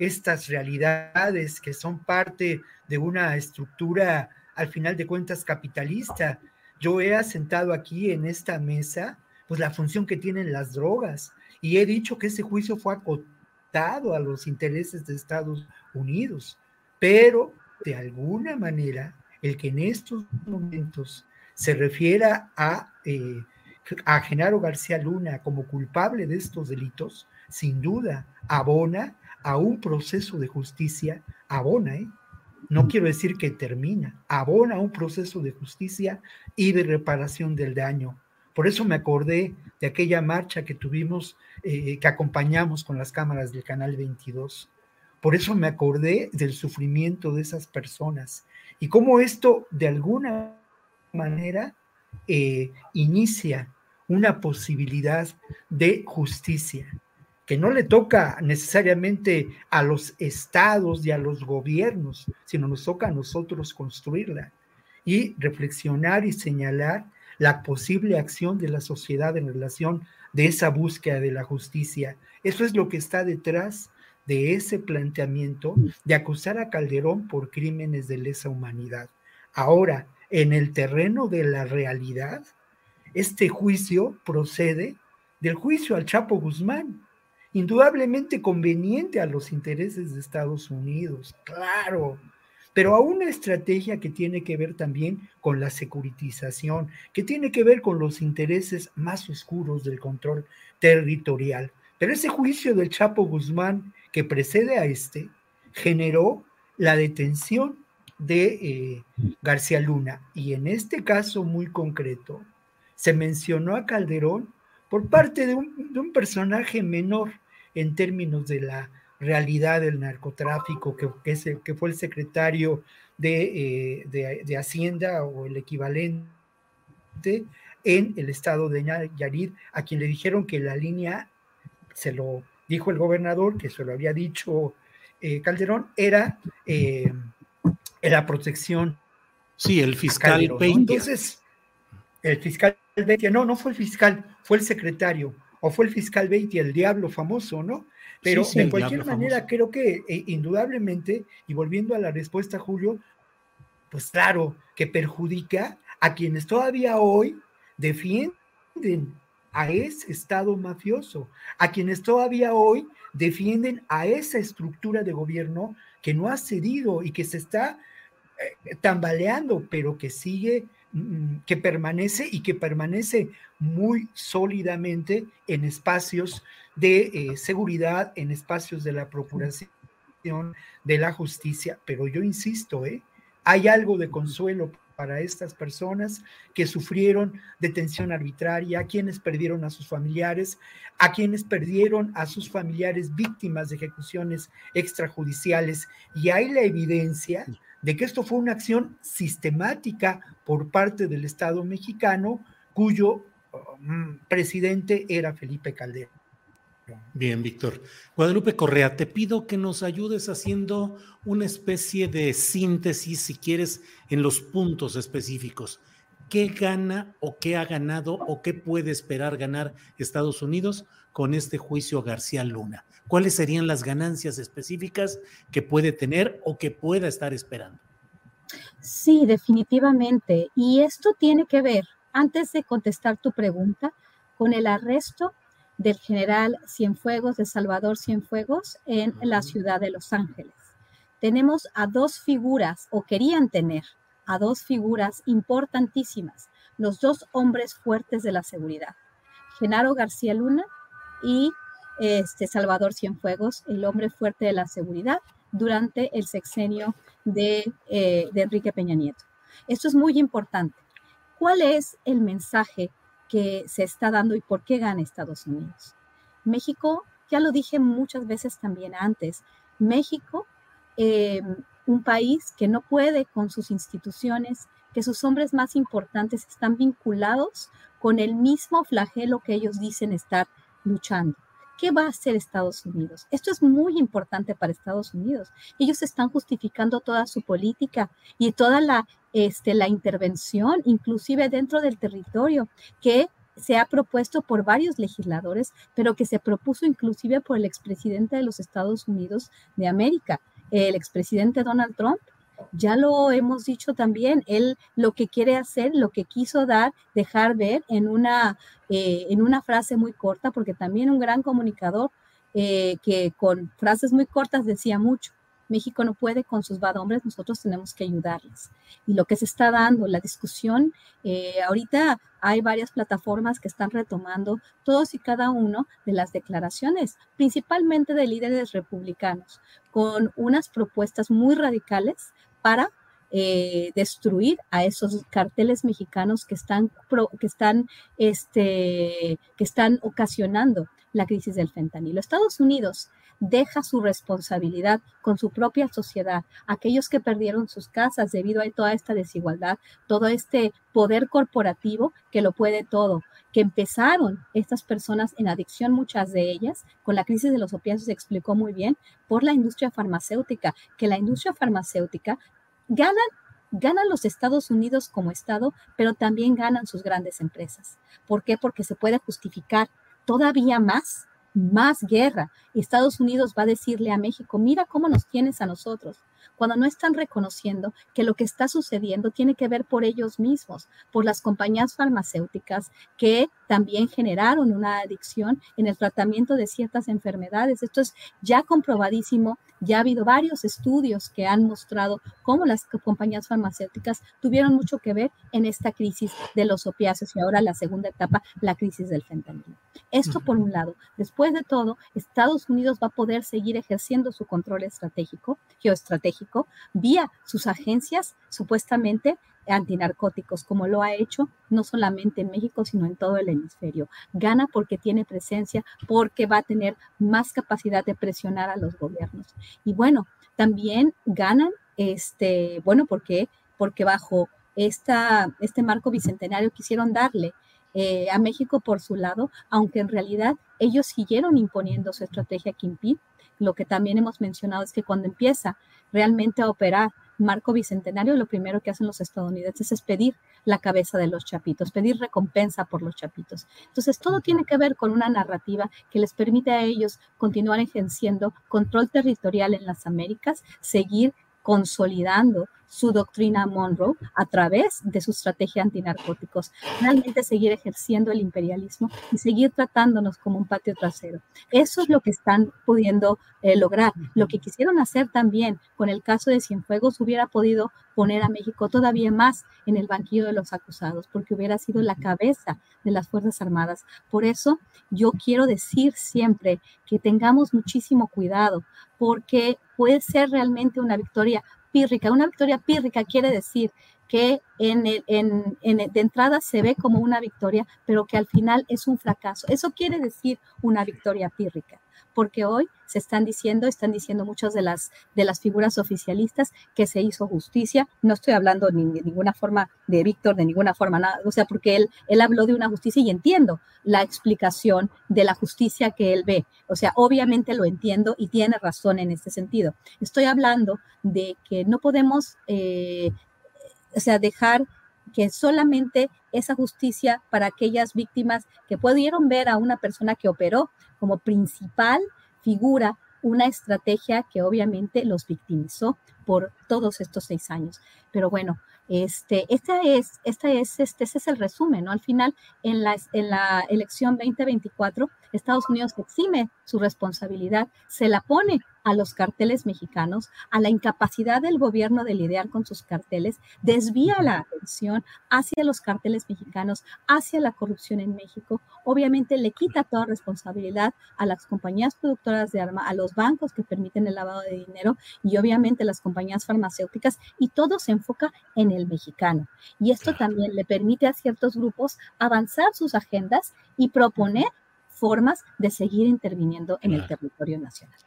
estas realidades que son parte de una estructura, al final de cuentas, capitalista. Yo he asentado aquí en esta mesa, pues la función que tienen las drogas, y he dicho que ese juicio fue acotado a los intereses de Estados Unidos, pero de alguna manera, el que en estos momentos se refiera a, eh, a Genaro García Luna como culpable de estos delitos, sin duda abona a un proceso de justicia, abona, ¿eh? no quiero decir que termina, abona un proceso de justicia y de reparación del daño. Por eso me acordé de aquella marcha que tuvimos, eh, que acompañamos con las cámaras del Canal 22. Por eso me acordé del sufrimiento de esas personas y cómo esto de alguna manera eh, inicia una posibilidad de justicia que no le toca necesariamente a los estados y a los gobiernos, sino nos toca a nosotros construirla y reflexionar y señalar la posible acción de la sociedad en relación de esa búsqueda de la justicia. Eso es lo que está detrás de ese planteamiento de acusar a Calderón por crímenes de lesa humanidad. Ahora, en el terreno de la realidad, este juicio procede del juicio al Chapo Guzmán, indudablemente conveniente a los intereses de Estados Unidos, claro, pero a una estrategia que tiene que ver también con la securitización, que tiene que ver con los intereses más oscuros del control territorial. Pero ese juicio del Chapo Guzmán que precede a este generó la detención de eh, García Luna y en este caso muy concreto se mencionó a Calderón por parte de un, personaje menor en términos de la realidad del narcotráfico, que, que fue el secretario de, eh, de, Hacienda o el equivalente en el estado de Nayarit, a quien le dijeron que la línea, se lo dijo el gobernador, que se lo había dicho eh, Calderón, era eh, la protección. Sí, el fiscal Entonces, el fiscal no, no fue el fiscal, fue el secretario, o fue el fiscal Beitia, el diablo famoso, ¿no? Pero de cualquier manera, creo que eh, indudablemente, y volviendo a la respuesta, Julio, pues claro, que perjudica a quienes todavía hoy defienden a ese Estado mafioso, a quienes todavía hoy defienden a esa estructura de gobierno que no ha cedido y que se está eh, tambaleando, pero que sigue que permanece y que permanece muy sólidamente en espacios de eh, seguridad, en espacios de la procuración de la justicia. Pero yo insisto, ¿eh? hay algo de consuelo para estas personas que sufrieron detención arbitraria, a quienes perdieron a sus familiares, a quienes perdieron a sus familiares víctimas de ejecuciones extrajudiciales. Y hay la evidencia de que esto fue una acción sistemática por parte del Estado mexicano, cuyo um, presidente era Felipe Calderón. Bien, Víctor. Guadalupe Correa, te pido que nos ayudes haciendo una especie de síntesis, si quieres, en los puntos específicos. ¿Qué gana o qué ha ganado o qué puede esperar ganar Estados Unidos con este juicio a García Luna? ¿Cuáles serían las ganancias específicas que puede tener o que pueda estar esperando? Sí, definitivamente. Y esto tiene que ver, antes de contestar tu pregunta, con el arresto del general Cienfuegos, de Salvador Cienfuegos, en la ciudad de Los Ángeles. Tenemos a dos figuras, o querían tener a dos figuras importantísimas, los dos hombres fuertes de la seguridad, Genaro García Luna y este Salvador Cienfuegos, el hombre fuerte de la seguridad durante el sexenio de, eh, de Enrique Peña Nieto. Esto es muy importante. ¿Cuál es el mensaje que se está dando y por qué gana Estados Unidos. México, ya lo dije muchas veces también antes, México, em, un país que no puede con sus instituciones, que sus hombres más importantes están vinculados con el mismo flagelo que ellos dicen estar luchando. ¿Qué va a hacer Estados Unidos? Esto es muy importante para Estados Unidos. Ellos están justificando toda su política y toda la, este, la intervención, inclusive dentro del territorio, que se ha propuesto por varios legisladores, pero que se propuso inclusive por el expresidente de los Estados Unidos de América, el expresidente Donald Trump. Ya lo hemos dicho también, él lo que quiere hacer, lo que quiso dar, dejar ver en una, eh, en una frase muy corta, porque también un gran comunicador eh, que con frases muy cortas decía mucho. México no puede con sus bad hombres, nosotros tenemos que ayudarles. Y lo que se está dando, la discusión, eh, ahorita hay varias plataformas que están retomando todos y cada uno de las declaraciones, principalmente de líderes republicanos, con unas propuestas muy radicales para eh, destruir a esos carteles mexicanos que están, que están, este, que están ocasionando la crisis del fentanilo. Estados Unidos deja su responsabilidad con su propia sociedad, aquellos que perdieron sus casas debido a toda esta desigualdad, todo este poder corporativo que lo puede todo, que empezaron estas personas en adicción, muchas de ellas, con la crisis de los opiáceos se explicó muy bien, por la industria farmacéutica, que la industria farmacéutica ganan ganan los Estados Unidos como Estado, pero también ganan sus grandes empresas. ¿Por qué? Porque se puede justificar todavía más más guerra. Estados Unidos va a decirle a México, mira cómo nos tienes a nosotros, cuando no están reconociendo que lo que está sucediendo tiene que ver por ellos mismos, por las compañías farmacéuticas que también generaron una adicción en el tratamiento de ciertas enfermedades. Esto es ya comprobadísimo ya ha habido varios estudios que han mostrado cómo las compañías farmacéuticas tuvieron mucho que ver en esta crisis de los opiáceos y ahora la segunda etapa, la crisis del fentanilo. Esto por un lado. Después de todo, Estados Unidos va a poder seguir ejerciendo su control estratégico, geoestratégico, vía sus agencias supuestamente antinarcóticos, como lo ha hecho no solamente en México, sino en todo el hemisferio. Gana porque tiene presencia, porque va a tener más capacidad de presionar a los gobiernos. Y bueno, también ganan, este, bueno, porque, porque bajo esta, este marco bicentenario quisieron darle eh, a México por su lado, aunque en realidad ellos siguieron imponiendo su estrategia Kimpin. Lo que también hemos mencionado es que cuando empieza realmente a operar marco bicentenario, lo primero que hacen los estadounidenses es pedir la cabeza de los chapitos, pedir recompensa por los chapitos. Entonces, todo tiene que ver con una narrativa que les permite a ellos continuar ejerciendo control territorial en las Américas, seguir consolidando su doctrina Monroe a través de su estrategia antinarcóticos, realmente seguir ejerciendo el imperialismo y seguir tratándonos como un patio trasero. Eso es lo que están pudiendo eh, lograr. Lo que quisieron hacer también con el caso de Cienfuegos hubiera podido poner a México todavía más en el banquillo de los acusados, porque hubiera sido la cabeza de las Fuerzas Armadas. Por eso yo quiero decir siempre que tengamos muchísimo cuidado, porque puede ser realmente una victoria pírrica. Una victoria pírrica quiere decir que en, en, de entrada se ve como una victoria, pero que al final es un fracaso. Eso quiere decir una victoria pírrica porque hoy se están diciendo, están diciendo muchas de las, de las figuras oficialistas que se hizo justicia. No estoy hablando de ninguna forma de Víctor, de ninguna forma, nada, o sea, porque él, él habló de una justicia y entiendo la explicación de la justicia que él ve. O sea, obviamente lo entiendo y tiene razón en este sentido. Estoy hablando de que no podemos, eh, o sea, dejar que solamente esa justicia para aquellas víctimas que pudieron ver a una persona que operó como principal figura una estrategia que obviamente los victimizó por todos estos seis años. Pero bueno, este, es, esta es, este, es el resumen, ¿no? Al final, en la, en la elección 2024, Estados Unidos exime su responsabilidad, se la pone a los carteles mexicanos, a la incapacidad del gobierno de lidiar con sus carteles, desvía la atención hacia los carteles mexicanos, hacia la corrupción en México, obviamente le quita toda responsabilidad a las compañías productoras de armas, a los bancos que permiten el lavado de dinero y obviamente las compañías farmacéuticas y todo se enfoca en el mexicano. Y esto también le permite a ciertos grupos avanzar sus agendas y proponer formas de seguir interviniendo en el territorio nacional.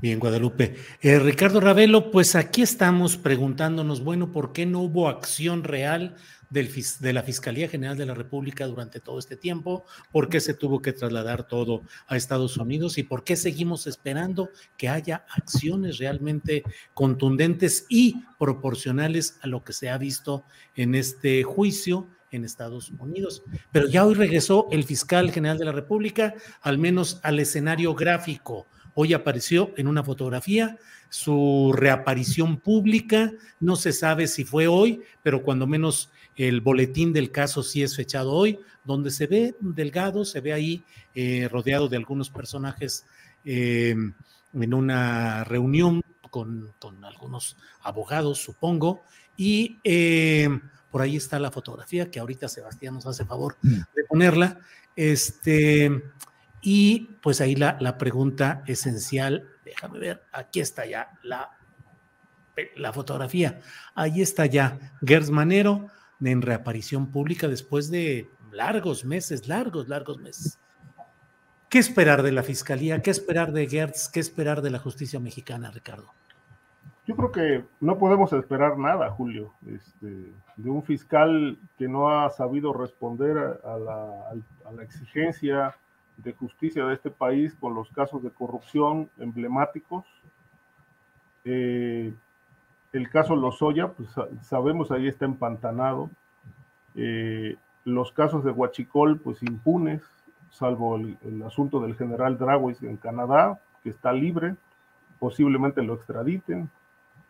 Bien, Guadalupe. Eh, Ricardo Ravelo, pues aquí estamos preguntándonos, bueno, ¿por qué no hubo acción real del, de la Fiscalía General de la República durante todo este tiempo? ¿Por qué se tuvo que trasladar todo a Estados Unidos? ¿Y por qué seguimos esperando que haya acciones realmente contundentes y proporcionales a lo que se ha visto en este juicio? En Estados Unidos. Pero ya hoy regresó el fiscal general de la República, al menos al escenario gráfico Hoy apareció en una fotografía su reaparición pública. No se sabe si fue hoy, pero cuando menos el boletín del caso sí es fechado hoy, donde se ve delgado, se ve ahí eh, rodeado de algunos personajes eh, en una reunión con, algunos abogados, supongo, y eh, por ahí está la fotografía que ahorita Sebastián nos hace favor mm. de ponerla. Este, y pues ahí la, la pregunta esencial, déjame ver, aquí está ya la, la fotografía. Ahí está ya Gers Manero en reaparición pública después de largos meses, largos, largos meses. ¿Qué esperar de la fiscalía? ¿Qué esperar de Gertz? ¿Qué esperar de la justicia mexicana, Ricardo? Yo creo que no podemos esperar nada, Julio, este, de un fiscal que no ha sabido responder a la, exigencia de justicia de este país con los casos de corrupción emblemáticos. Eh, el caso Lozoya, pues sabemos ahí está empantanado. Eh, los casos de Huachicol, pues impunes, salvo el, asunto del general Dragos en Canadá, que está libre, posiblemente lo extraditen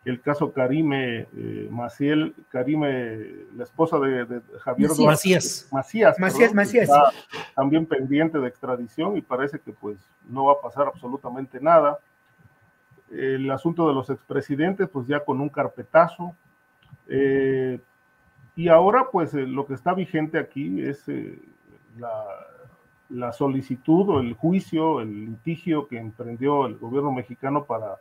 el caso Karime eh, Maciel, Karime, la esposa de, Javier Macías. Macías, Macías, Macías, también pendiente de extradición y parece que pues no va a pasar absolutamente nada. El asunto de los expresidentes, pues ya con un carpetazo. Eh, y ahora, pues eh, lo que está vigente aquí es eh, la, la solicitud o el juicio, el litigio que emprendió el gobierno mexicano para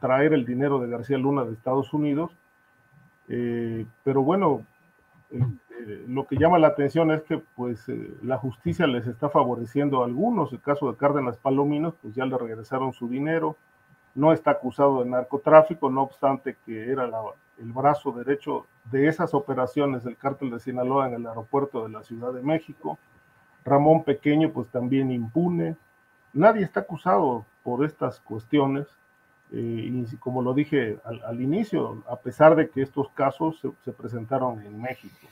traer el dinero de García Luna de Estados Unidos. Eh, pero bueno, eh, lo que llama la atención es que pues eh, la justicia les está favoreciendo a algunos. El caso de Cárdenas Palominos, pues ya le regresaron su dinero. No está acusado de narcotráfico, no obstante que era el brazo derecho de esas operaciones del cártel de Sinaloa en el aeropuerto de la Ciudad de México. Ramón Pequeño, pues también impune. Nadie está acusado por estas cuestiones. Eh, y como lo dije al, inicio, a pesar de que estos casos se, presentaron en México.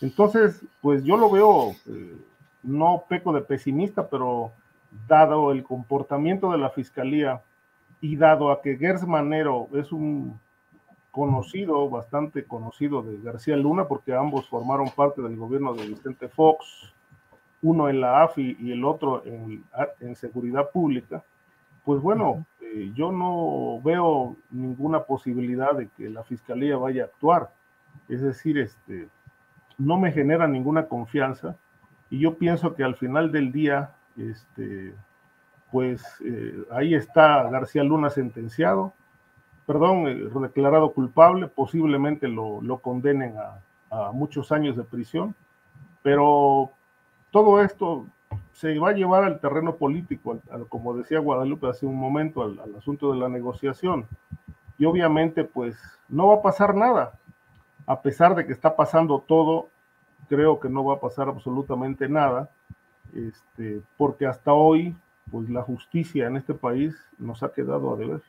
Entonces, pues yo lo veo, eh, no peco de pesimista, pero dado el comportamiento de la fiscalía y dado a que Gers Manero es un conocido, bastante conocido de García Luna, porque ambos formaron parte del gobierno de Vicente Fox, uno en la AFI y el otro en, en Seguridad Pública, pues bueno, eh, yo no veo ninguna posibilidad de que la Fiscalía vaya a actuar. Es decir, este, no me genera ninguna confianza y yo pienso que al final del día, este, pues eh, ahí está García Luna sentenciado, perdón, eh, declarado culpable, posiblemente lo, condenen a, a, muchos años de prisión, pero todo esto se va a llevar al terreno político, como decía Guadalupe hace un momento, al, asunto de la negociación. Y obviamente, pues no va a pasar nada. A pesar de que está pasando todo, creo que no va a pasar absolutamente nada, este, porque hasta hoy, pues la justicia en este país nos ha quedado a deber.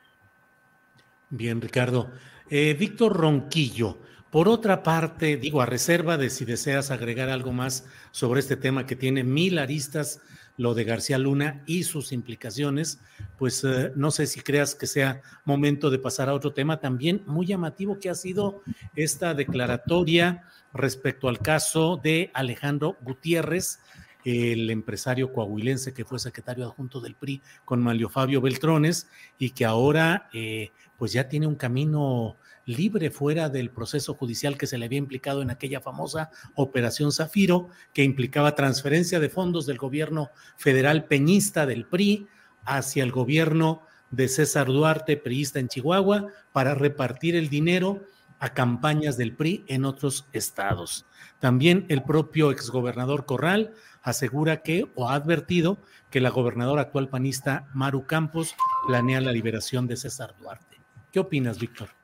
Bien, Ricardo. Eh, Víctor Ronquillo, por otra parte, digo, a reserva de si deseas agregar algo más sobre este tema que tiene mil aristas, lo de García Luna y sus implicaciones, pues eh, no sé si creas que sea momento de pasar a otro tema también muy llamativo que ha sido esta declaratoria respecto al caso de Alejandro Gutiérrez, el empresario coahuilense que fue secretario adjunto del PRI con Malio Fabio Beltrones y que ahora eh, pues ya tiene un camino libre fuera del proceso judicial que se le había implicado en aquella famosa Operación Zafiro, que implicaba transferencia de fondos del gobierno federal peñista del PRI hacia el gobierno de César Duarte, priista en Chihuahua, para repartir el dinero a campañas del PRI en otros estados. También el propio exgobernador Corral asegura que o ha advertido que la gobernadora actual panista Maru Campos planea la liberación de César Duarte. ¿Qué opinas, Víctor?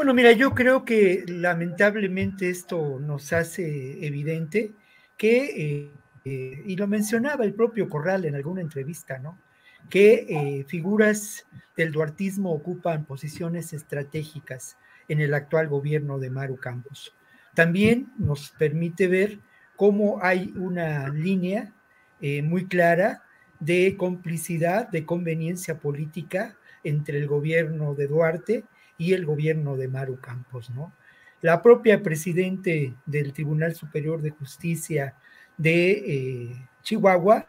Bueno, mira, yo creo que lamentablemente esto nos hace evidente que, eh, eh, y lo mencionaba el propio Corral en alguna entrevista, ¿no? Que eh, figuras del duartismo ocupan posiciones estratégicas en el actual gobierno de Maru Campos. También nos permite ver cómo hay una línea muy clara de complicidad, de conveniencia política entre el gobierno de Duarte y el gobierno de Maru Campos, ¿no? La propia presidente del Tribunal Superior de Justicia de eh, Chihuahua,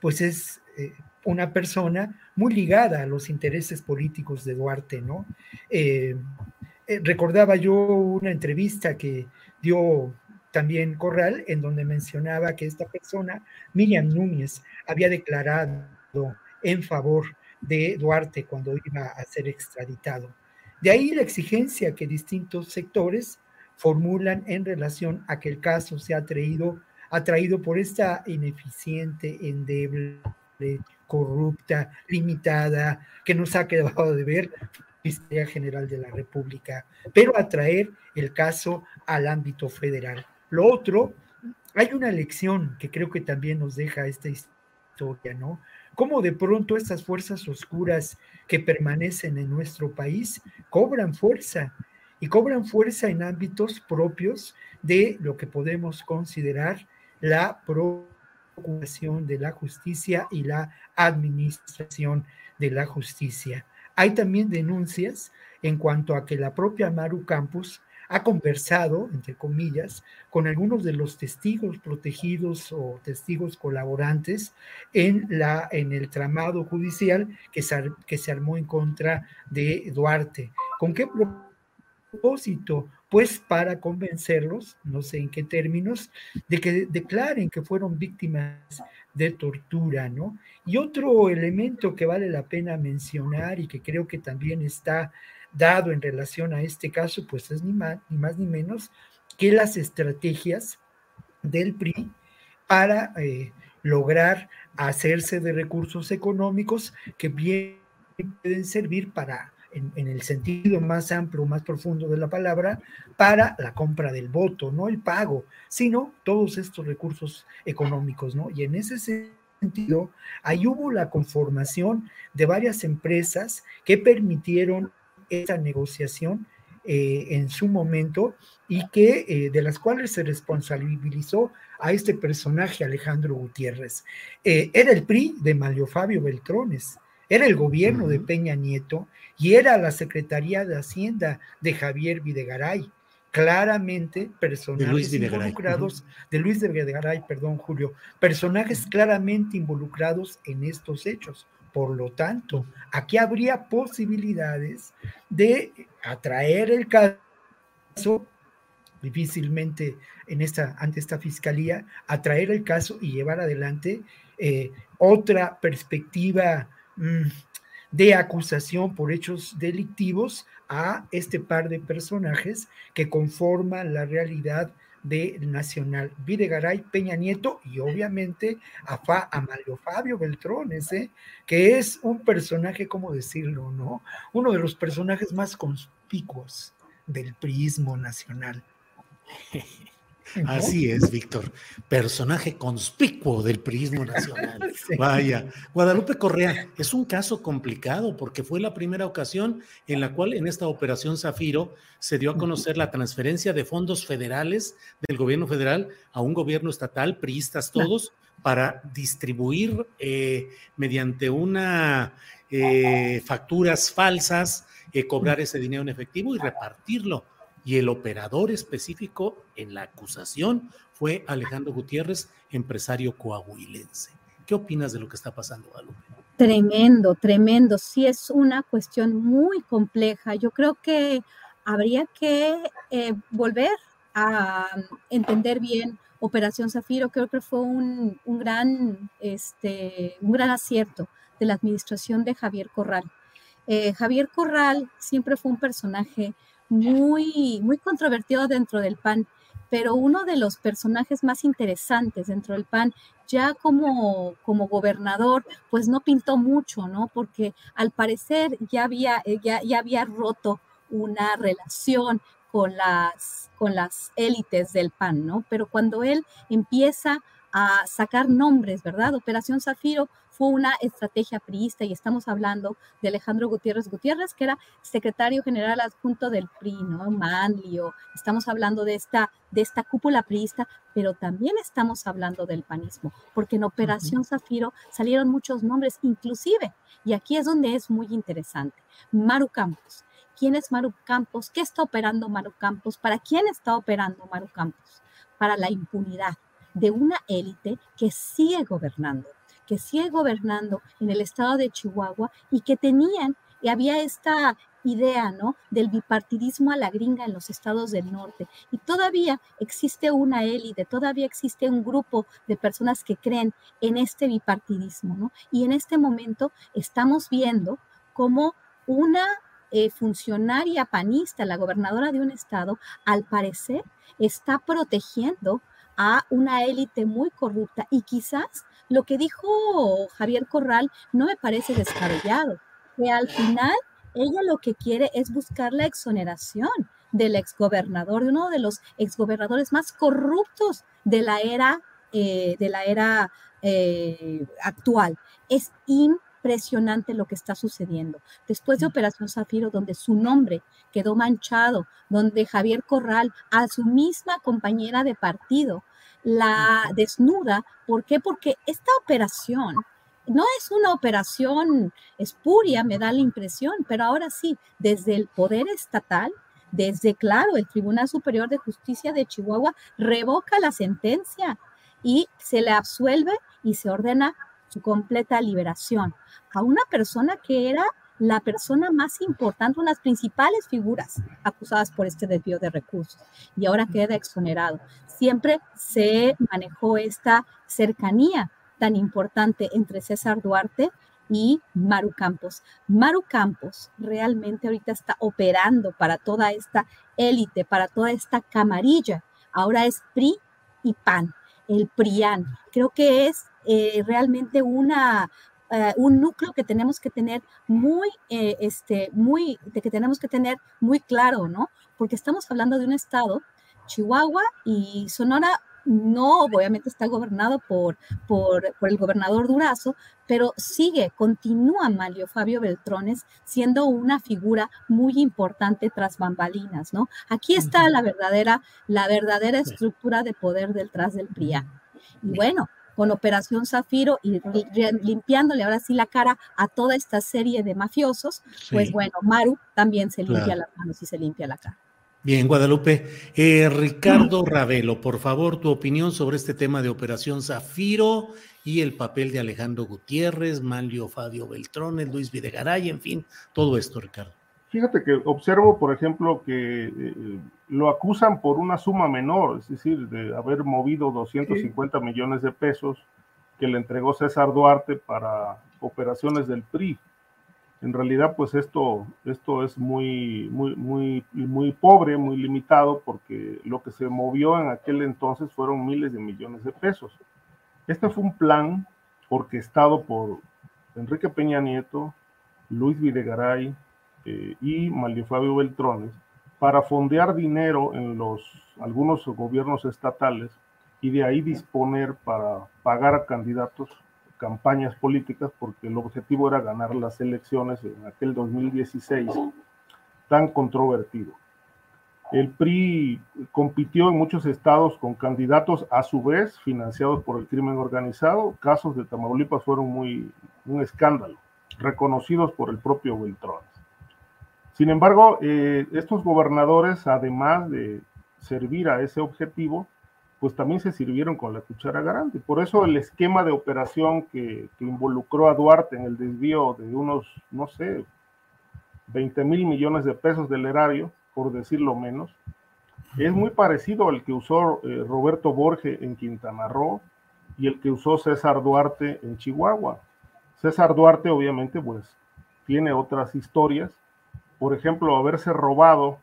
pues es eh, una persona muy ligada a los intereses políticos de Duarte, ¿no? Eh, recordaba yo una entrevista que dio también Corral, en donde mencionaba que esta persona, Miriam Núñez, había declarado en favor de Duarte cuando iba a ser extraditado. De ahí la exigencia que distintos sectores formulan en relación a que el caso sea traído, atraído por esta ineficiente, endeble, corrupta, limitada, que nos ha quedado de ver Fiscalía General de la República, pero atraer el caso al ámbito federal. Lo otro, hay una lección que creo que también nos deja esta historia, ¿no? Cómo de pronto estas fuerzas oscuras que permanecen en nuestro país cobran fuerza y cobran fuerza en ámbitos propios de lo que podemos considerar la procuración de la justicia y la administración de la justicia. Hay también denuncias en cuanto a que la propia Maru Campos ha conversado, entre comillas, con algunos de los testigos protegidos o testigos colaborantes en, la, en el tramado judicial que se, que se armó en contra de Duarte. ¿Con qué propósito? Pues para convencerlos, no sé en qué términos, de que declaren que fueron víctimas de tortura, ¿no? Y otro elemento que vale la pena mencionar y que creo que también está dado en relación a este caso, pues es ni más ni, más, ni menos que las estrategias del PRI para eh, lograr hacerse de recursos económicos que bien pueden servir para, en, en, el sentido más amplio, más profundo de la palabra, para la compra del voto, no el pago, sino todos estos recursos económicos, ¿no? Y en ese sentido, ahí hubo la conformación de varias empresas que permitieron esta negociación eh, en su momento y que eh, de las cuales se responsabilizó a este personaje Alejandro Gutiérrez. Eh, era el PRI de Malio Fabio Beltrones, era el gobierno de Peña Nieto y era la Secretaría de Hacienda de Javier Videgaray. Claramente personajes involucrados, de Luis de Videgaray, perdón, Julio, personajes claramente involucrados en estos hechos. Por lo tanto, aquí habría posibilidades de atraer el caso difícilmente en esta, ante esta fiscalía, atraer el caso y llevar adelante eh, otra perspectiva mm, de acusación por hechos delictivos a este par de personajes que conforman la realidad de Nacional Videgaray, Peña Nieto y obviamente a, Fa, Mario Fabio Beltrones, ¿eh? que es un personaje, ¿cómo decirlo? no? Uno de los personajes más conspicuos del priismo nacional. Así es, Víctor. Personaje conspicuo del prismo nacional. Vaya. Guadalupe Correa, es un caso complicado porque fue la primera ocasión en la cual en esta operación Zafiro se dio a conocer la transferencia de fondos federales del gobierno federal a un gobierno estatal, priistas todos, para distribuir eh, mediante una eh, facturas falsas, eh, cobrar ese dinero en efectivo y repartirlo y el operador específico en la acusación fue Alejandro Gutiérrez, empresario coahuilense. ¿Qué opinas de lo que está pasando, Guadalupe? Tremendo, tremendo. Sí, es una cuestión muy compleja. Yo creo que habría que eh, volver a entender bien Operación Zafiro. Creo que fue un, gran, este, un gran acierto de la administración de Javier Corral. Eh, Javier Corral siempre fue un personaje muy, muy controvertido dentro del PAN, pero uno de los personajes más interesantes dentro del PAN, ya como, como gobernador, pues no pintó mucho, ¿no? Porque al parecer ya había, eh, ya, ya había roto una relación con las, con las élites del PAN, ¿no? Pero cuando él empieza a sacar nombres, ¿verdad? Operación Zafiro fue una estrategia priista y estamos hablando de Alejandro Gutiérrez Gutiérrez, que era secretario general adjunto del PRI, ¿no? Manlio, estamos hablando de esta, de esta cúpula priista, pero también estamos hablando del panismo, porque en Operación Zafiro salieron muchos nombres, inclusive, y aquí es donde es muy interesante, Maru Campos. ¿Quién es Maru Campos? ¿Qué está operando Maru Campos? ¿Para quién está operando Maru Campos? Para la impunidad de una élite que sigue gobernando que sigue gobernando en el estado de Chihuahua y que tenían, y había esta idea, ¿no? Del bipartidismo a la gringa en los estados del norte. Y todavía existe una élite, todavía existe un grupo de personas que creen en este bipartidismo, ¿no? Y en este momento estamos viendo cómo una eh, funcionaria panista, la gobernadora de un estado, al parecer está protegiendo a una élite muy corrupta y quizás lo que dijo Javier Corral no me parece descabellado, que al final ella lo que quiere es buscar la exoneración del exgobernador, de uno de los exgobernadores más corruptos de la era, eh, de la era eh, actual. Es impresionante lo que está sucediendo. Después de Operación Zafiro, donde su nombre quedó manchado, donde Javier Corral, a su misma compañera de partido, la desnuda. ¿Por qué? Porque esta operación no es una operación espuria, me da la impresión, pero ahora sí, desde el poder estatal, desde, claro, el Tribunal Superior de Justicia de Chihuahua revoca la sentencia y se le absuelve y se ordena su completa liberación a una persona que era la persona más importante, una de las principales figuras acusadas por este desvío de recursos y ahora queda exonerado. Siempre se manejó esta cercanía tan importante entre César Duarte y Maru Campos. Maru Campos realmente ahorita está operando para toda esta élite, para toda esta camarilla. Ahora es PRI y PAN, el PRIAN. Creo que es eh, realmente una eh, un núcleo que tenemos que tener muy, eh, este, muy, de que tenemos que tener muy claro, ¿no? Porque estamos hablando de un estado, Chihuahua y Sonora no, obviamente está gobernado por, por, por, el gobernador Durazo, pero sigue, continúa Mario Fabio Beltrones siendo una figura muy importante tras bambalinas, ¿no? Aquí está la verdadera, la verdadera estructura de poder detrás del PRIA. Y bueno, con Operación Zafiro y, limpiándole ahora sí la cara a toda esta serie de mafiosos, pues bueno, Maru también se limpia las manos y se limpia la cara. Bien, Guadalupe. Eh, Ricardo Ravelo, por favor, tu opinión sobre este tema de Operación Zafiro y el papel de Alejandro Gutiérrez, Manlio Fabio Beltrones, Luis Videgaray, en fin, todo esto, Ricardo. Fíjate que observo, por ejemplo, que eh, lo acusan por una suma menor, es decir, de haber movido 250 millones de pesos que le entregó César Duarte para operaciones del PRI. En realidad, pues esto, esto es muy, muy, muy, muy pobre, muy limitado, porque lo que se movió en aquel entonces fueron miles de millones de pesos. Este fue un plan orquestado por Enrique Peña Nieto, Luis Videgaray eh, y Mario Fabio Beltrones para fondear dinero en los algunos gobiernos estatales y de ahí disponer para pagar a candidatos campañas políticas porque el objetivo era ganar las elecciones en aquel 2016 tan controvertido. El PRI compitió en muchos estados con candidatos a su vez financiados por el crimen organizado. Casos de Tamaulipas fueron muy un escándalo, reconocidos por el propio Beltrán. Sin embargo, eh, estos gobernadores, además de servir a ese objetivo, pues también se sirvieron con la cuchara grande. Por eso el esquema de operación que, involucró a Duarte en el desvío de unos, no sé, 20 mil millones de pesos del erario, por decirlo menos, es muy parecido al que usó eh, Roberto Borge en Quintana Roo y el que usó César Duarte en Chihuahua. César Duarte obviamente pues tiene otras historias, por ejemplo, haberse robado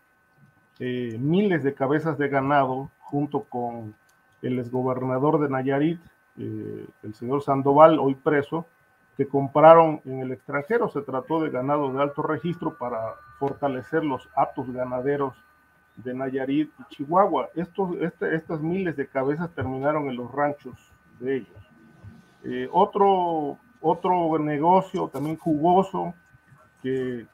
eh, miles de cabezas de ganado junto con el exgobernador de Nayarit, eh, el señor Sandoval, hoy preso, que compraron en el extranjero. Se trató de ganado de alto registro para fortalecer los aptos ganaderos de Nayarit y Chihuahua. Estos, este, estas miles de cabezas terminaron en los ranchos de ellos. Eh, otro, otro negocio también jugoso que,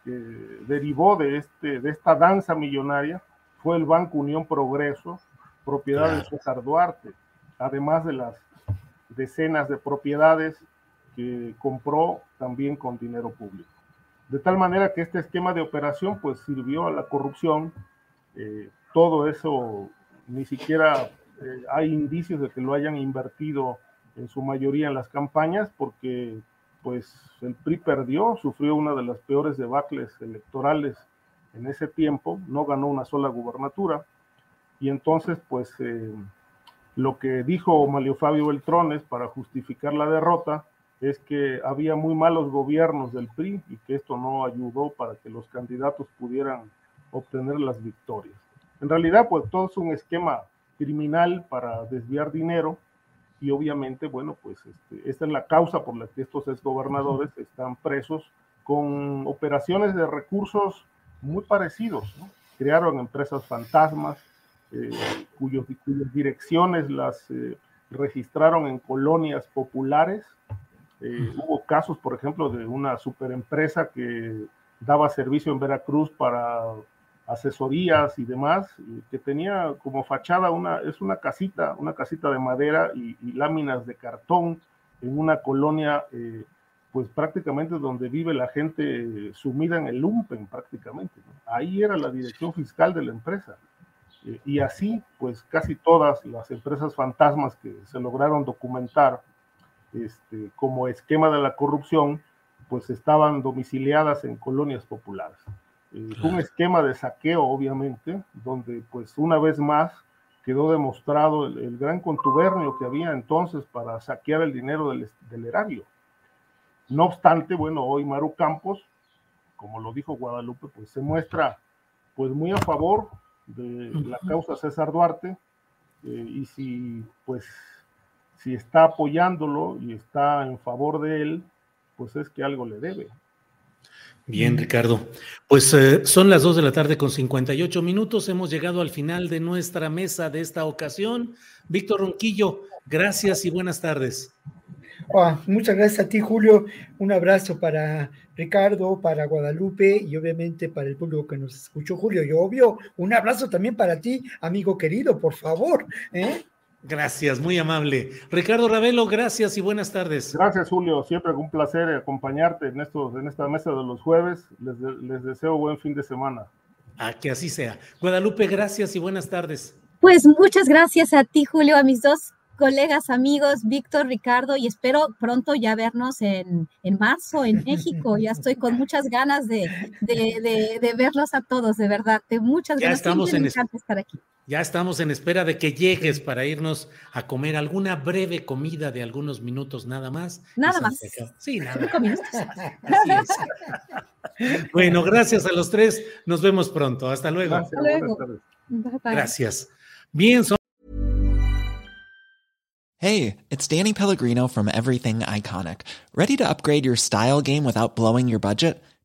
derivó de, este, de esta danza millonaria fue el Banco Unión Progreso, propiedad de César Duarte, además de las decenas de propiedades que compró también con dinero público. De tal manera que este esquema de operación pues sirvió a la corrupción. Eh, todo eso ni siquiera eh, hay indicios de que lo hayan invertido en su mayoría en las campañas porque pues el PRI perdió, sufrió una de las peores debacles electorales en ese tiempo, no ganó una sola gubernatura y entonces, pues, eh, lo que dijo Malio Fabio Beltrones para justificar la derrota es que había muy malos gobiernos del PRI y que esto no ayudó para que los candidatos pudieran obtener las victorias. En realidad, pues todo es un esquema criminal para desviar dinero y obviamente, bueno, pues este, esta es la causa por la que estos exgobernadores están presos con operaciones de recursos muy parecidos. Crearon empresas fantasmas, eh, cuyas direcciones las eh, registraron en colonias populares. Eh, hubo casos, por ejemplo, de una superempresa que daba servicio en Veracruz para asesorías y demás, que tenía como fachada una, es una casita, una casita de madera y, láminas de cartón en una colonia, pues prácticamente donde vive la gente sumida en el lumpen prácticamente. Ahí era la dirección fiscal de la empresa. Eh, y así, pues casi todas las empresas fantasmas que se lograron documentar este, como esquema de la corrupción, pues estaban domiciliadas en colonias populares. Eh, un esquema de saqueo, obviamente, donde pues una vez más quedó demostrado el, gran contubernio que había entonces para saquear el dinero del, del, erario. No obstante, bueno, hoy Maru Campos, como lo dijo Guadalupe, pues se muestra pues muy a favor de la causa César Duarte eh, y si pues si está apoyándolo y está en favor de él, pues es que algo le debe. Bien, Ricardo. Pues eh, son las 2 de la tarde con 58 minutos. Hemos llegado al final de nuestra mesa de esta ocasión. Víctor Ronquillo, gracias y buenas tardes. Ah, muchas gracias a ti, Julio. Un abrazo para Ricardo, para Guadalupe y obviamente para el público que nos escuchó, Julio. Y obvio, un abrazo también para ti, amigo querido, por favor. ¿eh? Gracias, muy amable. Ricardo Ravelo, gracias y buenas tardes. Gracias, Julio. Siempre un placer acompañarte en, estos, en esta mesa de los jueves. Les, les deseo buen fin de semana. Ah, que así sea. Guadalupe, gracias y buenas tardes. Pues muchas gracias a ti, Julio, a mis dos colegas, amigos, Víctor, Ricardo, y espero pronto ya vernos en, en marzo en México. Ya estoy con muchas ganas de, de, de, verlos a todos, de verdad. De muchas ya ganas. Estamos en estar aquí. Ya estamos en espera de que llegues para irnos a comer alguna breve comida de algunos minutos nada más. Nada más. Sí, nada más. bueno, gracias a los tres. Nos vemos pronto. Hasta luego. Gracias. Hasta luego. Gracias. Bien, son Hey, it's Danny Pellegrino from Everything Iconic. Ready to upgrade your style game without blowing your budget?